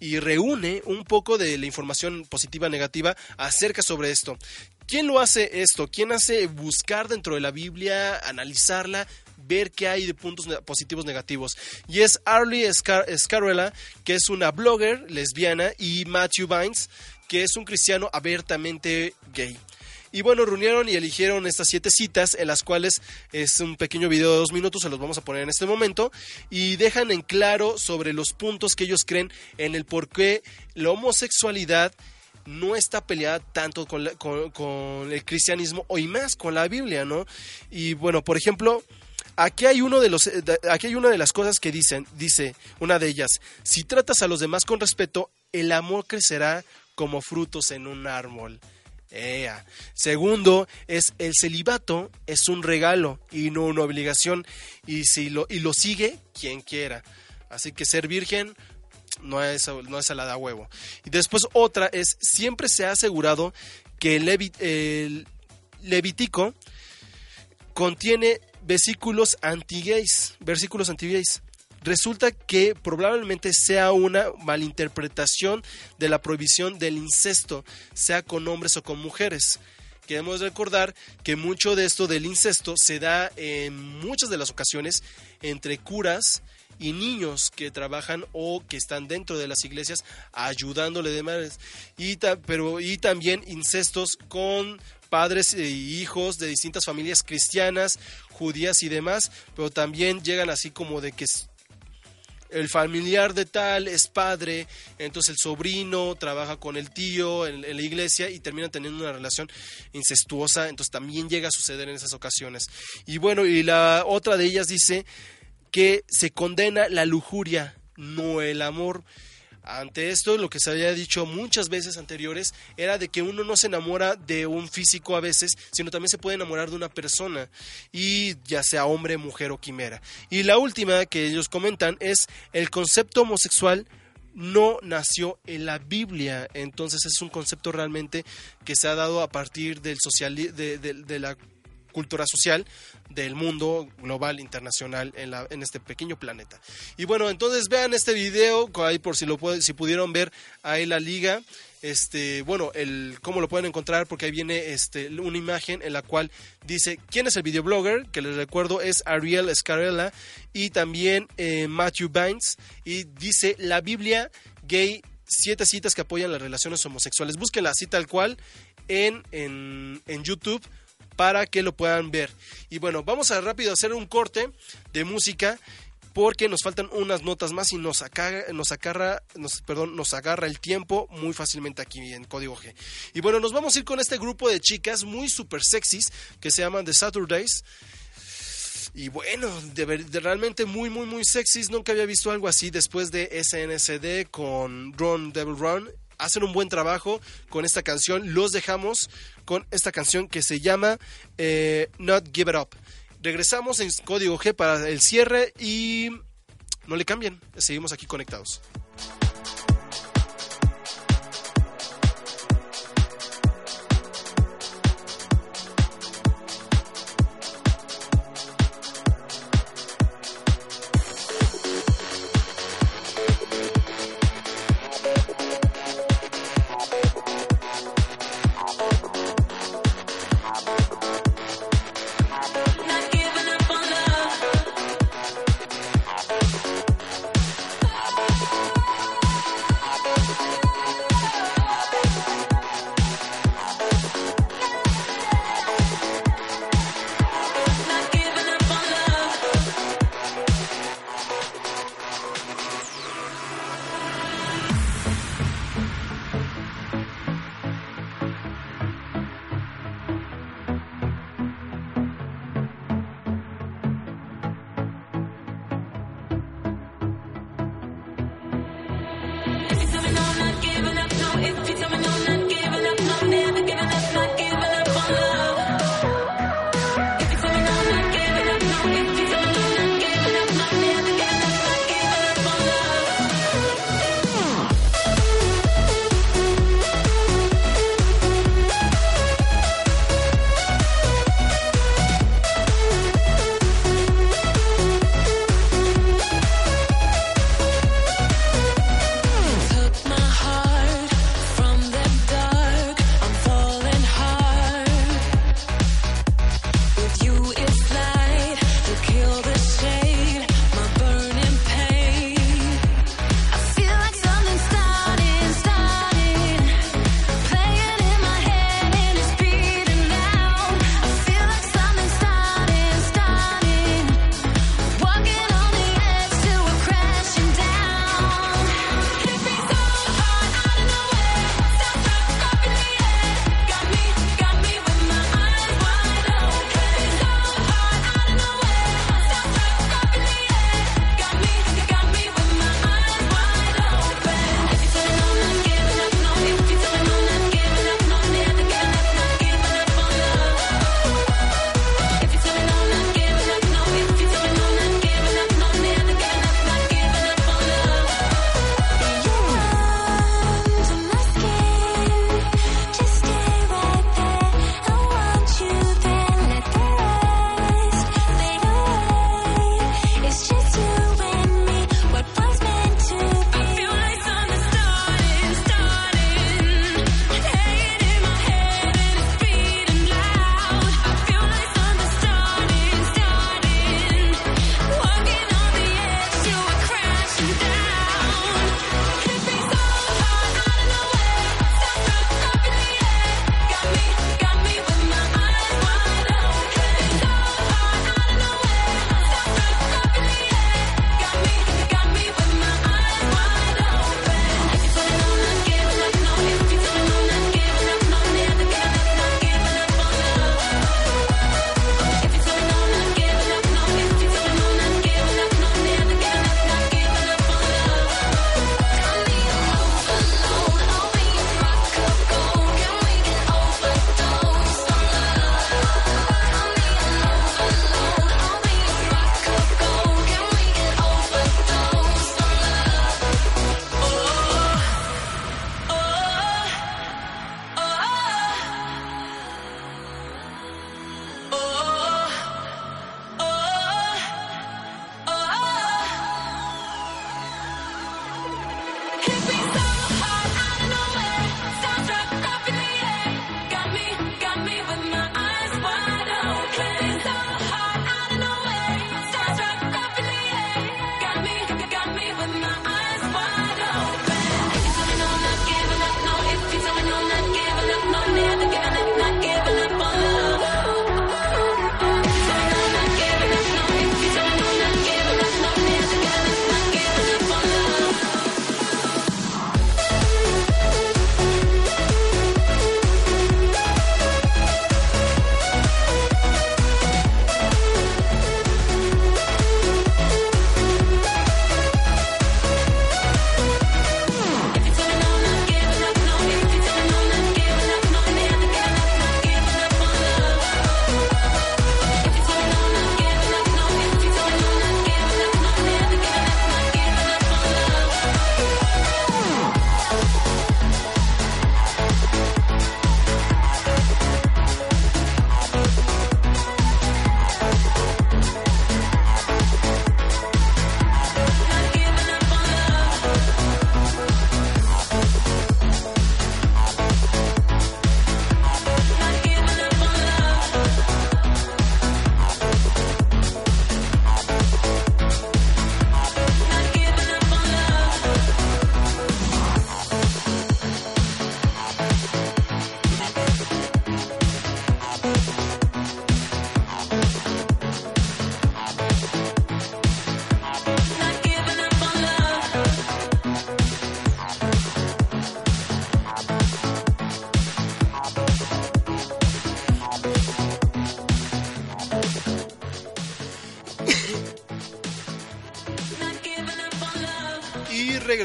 y reúne un poco de la información positiva negativa acerca sobre esto. ¿Quién lo hace esto? ¿Quién hace buscar dentro de la Biblia, analizarla, ver qué hay de puntos positivos negativos? Y es Arlie Scar Scarella, que es una blogger lesbiana, y Matthew Vines, que es un cristiano abiertamente gay. Y bueno, reunieron y eligieron estas siete citas, en las cuales es un pequeño video de dos minutos, se los vamos a poner en este momento, y dejan en claro sobre los puntos que ellos creen en el por qué la homosexualidad no está peleada tanto con- con el cristianismo o y más con la Biblia, ¿no? Y bueno, por ejemplo, aquí hay uno de los eh, aquí hay una de las cosas que dicen, dice una de ellas, si tratas a los demás con respeto, el amor crecerá como frutos en un árbol. Ea. Segundo, es el celibato es un regalo y no una obligación y si lo y lo sigue quien quiera. Así que ser virgen no es, no es salada a huevo. Y después otra es, siempre se ha asegurado que el Levítico contiene versículos anti-gays, versículos anti-gays. Resulta que probablemente sea una malinterpretación de la prohibición del incesto, sea con hombres o con mujeres. Queremos recordar que mucho de esto del incesto se da en muchas de las ocasiones entre curas y niños que trabajan o que están dentro de las iglesias ayudándole de madres. Pero, y también incestos con padres e hijos de distintas familias cristianas, judías y demás, pero también llegan así como de que el familiar de tal es padre, entonces el sobrino trabaja con el tío en, en la iglesia y terminan teniendo una relación incestuosa, entonces también llega a suceder en esas ocasiones. Y bueno, y la otra de ellas dice que se condena la lujuria, no el amor. Ante esto, lo que se había dicho muchas veces anteriores era de que uno no se enamora de un físico a veces, sino también se puede enamorar de una persona, y ya sea hombre, mujer o quimera. Y la última que ellos comentan es el concepto homosexual no nació en la Biblia, entonces es un concepto realmente que se ha dado a partir del de, de- de la cultura social del mundo global internacional en, la, en este pequeño planeta. Y bueno, entonces vean este video, ahí por si lo puede- si pudieron ver ahí la liga, este, bueno, el cómo lo pueden encontrar porque ahí viene este una imagen en la cual dice quién es el videoblogger, que les recuerdo es Ariel Scarella y también eh, Matthew Vines y dice la Biblia gay siete citas que apoyan las relaciones homosexuales. Busquen así tal cual en, en, en YouTube para que lo puedan ver. Y bueno, vamos a rápido hacer un corte de música porque nos faltan unas notas más y nos acarra, nos agarra, nos, perdón, nos agarra el tiempo muy fácilmente aquí en Código G. Y bueno, nos vamos a ir con este grupo de chicas muy super sexys que se llaman The Saturdays. Y bueno, de realmente muy, muy, muy sexys. Nunca había visto algo así después de SNSD con Run Devil Run. Hacen un buen trabajo con esta canción. Los dejamos con esta canción que se llama eh, Not Give It Up. Regresamos en código G para el cierre y no le cambien. Seguimos aquí conectados.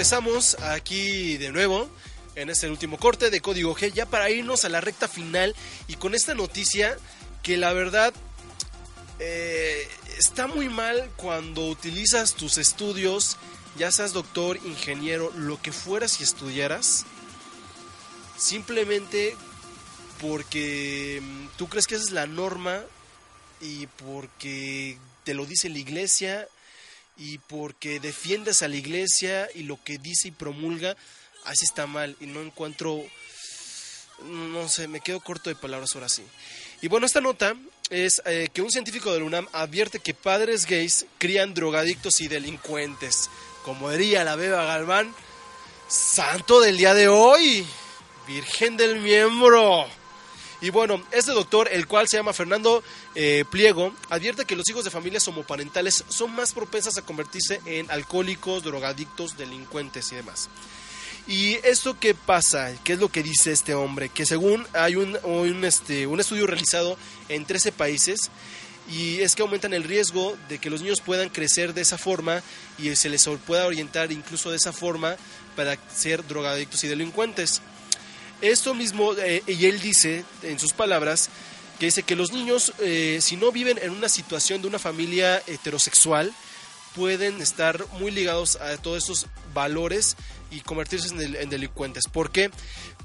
Regresamos aquí de nuevo en este último corte de Código G, ya para irnos a la recta final y con esta noticia que la verdad eh, está muy mal cuando utilizas tus estudios, ya seas doctor, ingeniero, lo que fueras y estudiaras, simplemente porque mm, tú crees que esa es la norma y porque te lo dice la iglesia y porque defiendes a la iglesia y lo que dice y promulga, así está mal y no encuentro, no sé, me quedo corto de palabras ahora sí. Y bueno, esta nota es eh, que un científico del UNAM advierte que padres gays crían drogadictos y delincuentes. Como diría la Beba Galván, santo del día de hoy, virgen del miembro. Y bueno, este doctor, el cual se llama Fernando eh, Pliego, advierte que los hijos de familias homoparentales son más propensas a convertirse en alcohólicos, drogadictos, delincuentes y demás. ¿Y esto qué pasa? ¿Qué es lo que dice este hombre? Que según hay un, un, este, un estudio realizado en 13 países, y es que aumentan el riesgo de que los niños puedan crecer de esa forma y se les pueda orientar incluso de esa forma para ser drogadictos y delincuentes. Esto mismo, eh, y él dice en sus palabras, que dice que los niños, eh, si no viven en una situación de una familia heterosexual, pueden estar muy ligados a todos esos valores y convertirse en, delincuentes. ¿Por qué?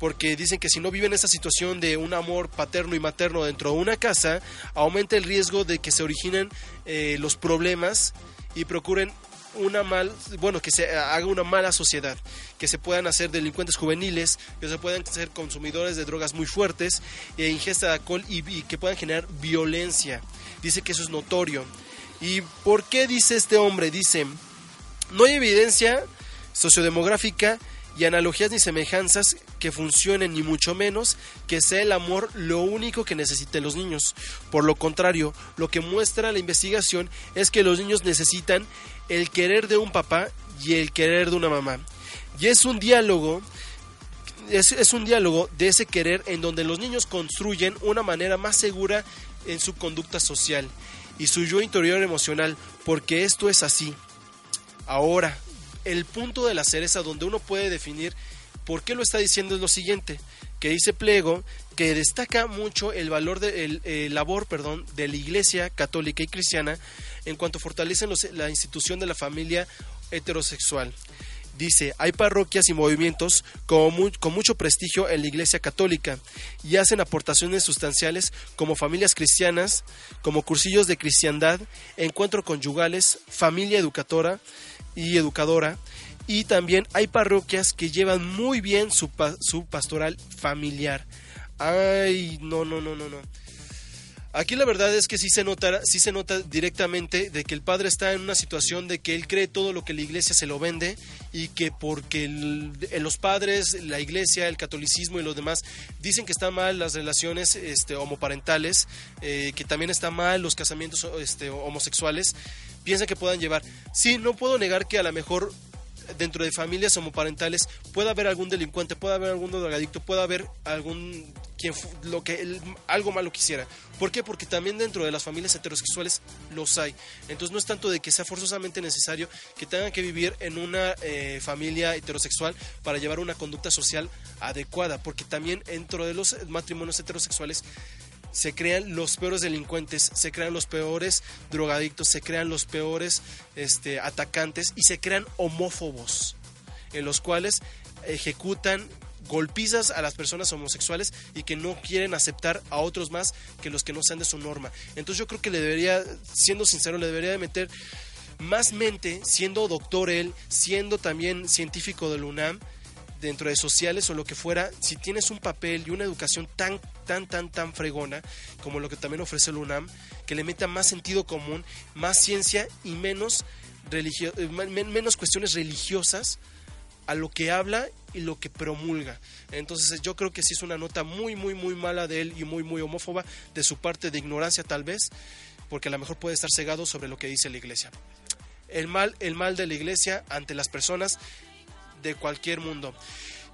Porque dicen que si no viven esa situación de un amor paterno y materno dentro de una casa, aumenta el riesgo de que se originen eh, los problemas y procuren una mal, bueno, que se haga una mala sociedad, que se puedan hacer delincuentes juveniles, que se puedan ser consumidores de drogas muy fuertes, e ingesta de alcohol y, y que puedan generar violencia. Dice que eso es notorio. ¿Y por qué dice este hombre? Dice, no hay evidencia sociodemográfica y analogías ni semejanzas que funcionen, ni mucho menos que sea el amor lo único que necesiten los niños. Por lo contrario, lo que muestra la investigación es que los niños necesitan el querer de un papá y el querer de una mamá. Y es un diálogo, es, es un diálogo de ese querer en donde los niños construyen una manera más segura en su conducta social y su yo interior emocional, porque esto es así. Ahora, el punto de la cereza donde uno puede definir por qué lo está diciendo es lo siguiente, que dice Plego que destaca mucho el valor de el, labor, perdón, de la Iglesia católica y cristiana en cuanto fortalecen la institución de la familia heterosexual. Dice, hay parroquias y movimientos con, mucho prestigio en la Iglesia Católica y hacen aportaciones sustanciales como familias cristianas, como cursillos de cristiandad, encuentros conyugales, familia educadora y educadora. Y también hay parroquias que llevan muy bien su pastoral familiar. Ay, no, no, no, no, no. Aquí la verdad es que sí se nota, sí se nota directamente de que el padre está en una situación de que él cree todo lo que la iglesia se lo vende y que porque los padres, la iglesia, el catolicismo y los demás dicen que están mal las relaciones este, homoparentales, eh, que también están mal los casamientos este, homosexuales, piensan que puedan llevar. Sí, no puedo negar que a lo mejor dentro de familias homoparentales pueda haber algún delincuente, pueda haber algún drogadicto, pueda haber algún quien lo que algo malo quisiera. ¿Por qué? Porque también dentro de las familias heterosexuales los hay. Entonces no es tanto de que sea forzosamente necesario que tengan que vivir en una eh, familia heterosexual para llevar una conducta social adecuada, porque también dentro de los matrimonios heterosexuales se crean los peores delincuentes, se crean los peores drogadictos, se crean los peores este, atacantes y se crean homófobos, en los cuales ejecutan golpizas a las personas homosexuales y que no quieren aceptar a otros más que los que no sean de su norma. Entonces yo creo que le debería, siendo sincero, le debería de meter más mente, siendo doctor él, siendo también científico del UNAM, dentro de sociales o lo que fuera, si tienes un papel y una educación tan, tan, tan, tan fregona como lo que también ofrece el UNAM, que le meta más sentido común, más ciencia y menos, religio eh, menos cuestiones religiosas a lo que habla y lo que promulga. Entonces yo creo que sí es una nota muy, muy, muy mala de él y muy, muy homófoba de su parte de ignorancia tal vez, porque a lo mejor puede estar cegado sobre lo que dice la iglesia. El mal, el mal de la iglesia ante las personas de cualquier mundo.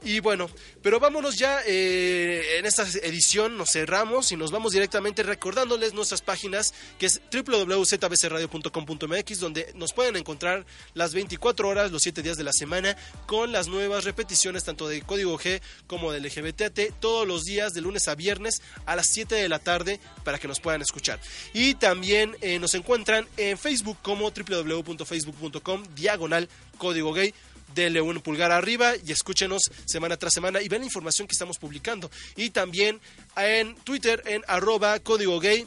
Y bueno, pero vámonos ya eh, en esta edición, nos cerramos y nos vamos directamente recordándoles nuestras páginas, que es www.zbcradio.com.mx, donde nos pueden encontrar las 24 horas, los 7 días de la semana, con las nuevas repeticiones tanto de Código G como de LGBTT, todos los días de lunes a viernes a las 7 de la tarde para que nos puedan escuchar. Y también eh, nos encuentran en Facebook como www.facebook.com diagonal Código Gay denle un pulgar arriba y escúchenos semana tras semana y vean la información que estamos publicando. Y también en Twitter en arroba código gay.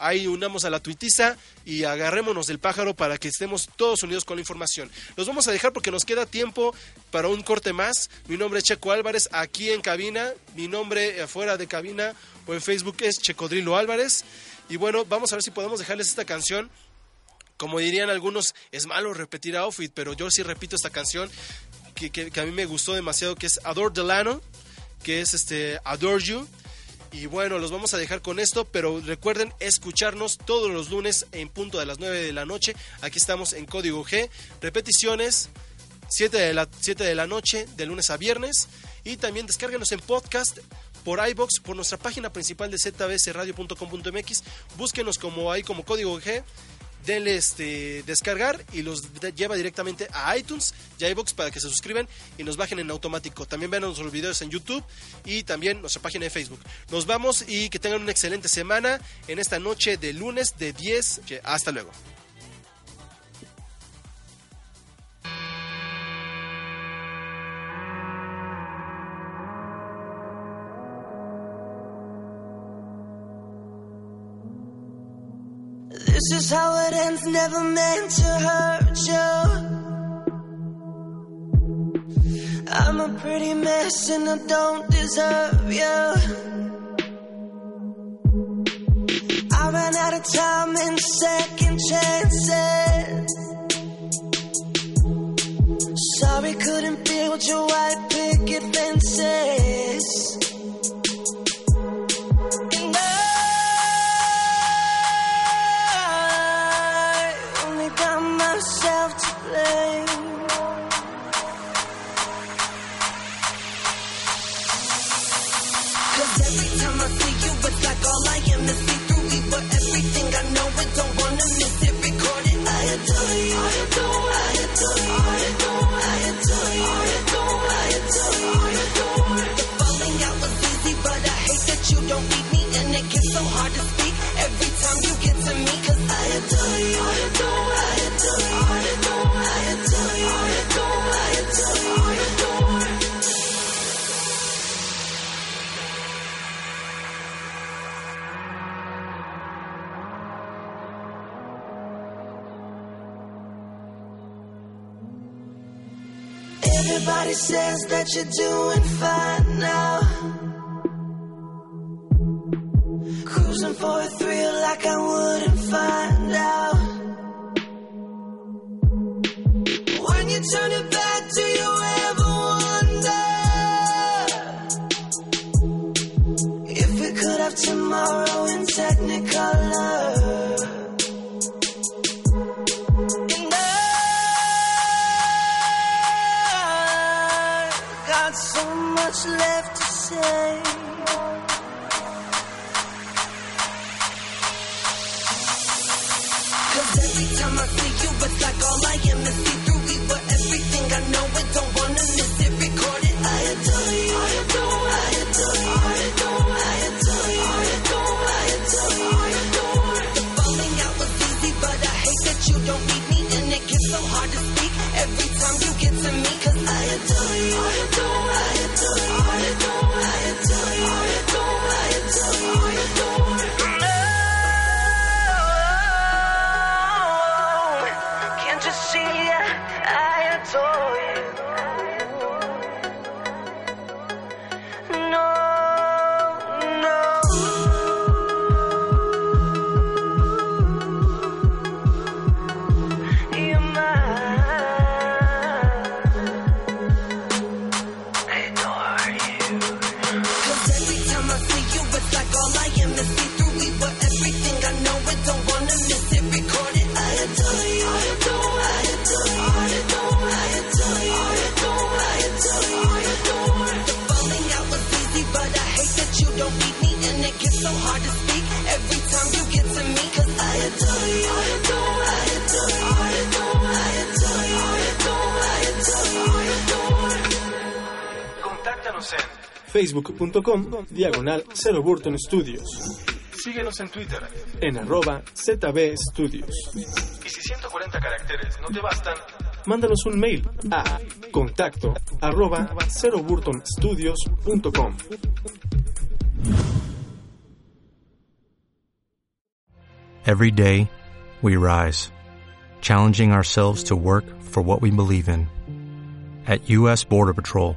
Ahí unamos a la tuitiza y agarrémonos del pájaro para que estemos todos unidos con la información. Los vamos a dejar porque nos queda tiempo para un corte más. Mi nombre es Checo Álvarez, aquí en cabina. Mi nombre afuera de cabina o en Facebook es Checodrilo Álvarez. Y bueno, vamos a ver si podemos dejarles esta canción como dirían algunos, es malo repetir outfit, pero yo sí repito esta canción que, que, a mí me gustó demasiado, que es Adore Delano, que es este Adore You. Y bueno, los vamos a dejar con esto, pero recuerden escucharnos todos los lunes en punto de las 9 de la noche. Aquí estamos en Código G. Repeticiones, 7 de la, 7 de la noche, de lunes a viernes. Y también descárguenos en podcast por iBox, por nuestra página principal de zbsradio.com.mx. Búsquenos como ahí como Código G denle este descargar y los lleva directamente a iTunes y iBox para que se suscriban y nos bajen en automático. También vean nuestros videos en YouTube y también nuestra página de Facebook. Nos vamos y que tengan una excelente semana en esta noche de lunes de 10. Hasta luego. This is how it ends, never meant to hurt you. I'm a pretty mess and I don't deserve you. I ran out of time and second chances. Sorry, couldn't build your white picket fences. That you're doing fine now. Cruising for a thrill like I wouldn't find much left to say. facebook.com diagonal Cero Burton Studios. Síguenos en Twitter en arroba ZB Studios. Y si 140 caracteres no te bastan, mándanos un mail a contacto arroba ceroburtonstudios.com. Every day, we rise, challenging ourselves to work for what we believe in. At U.S. Border Patrol,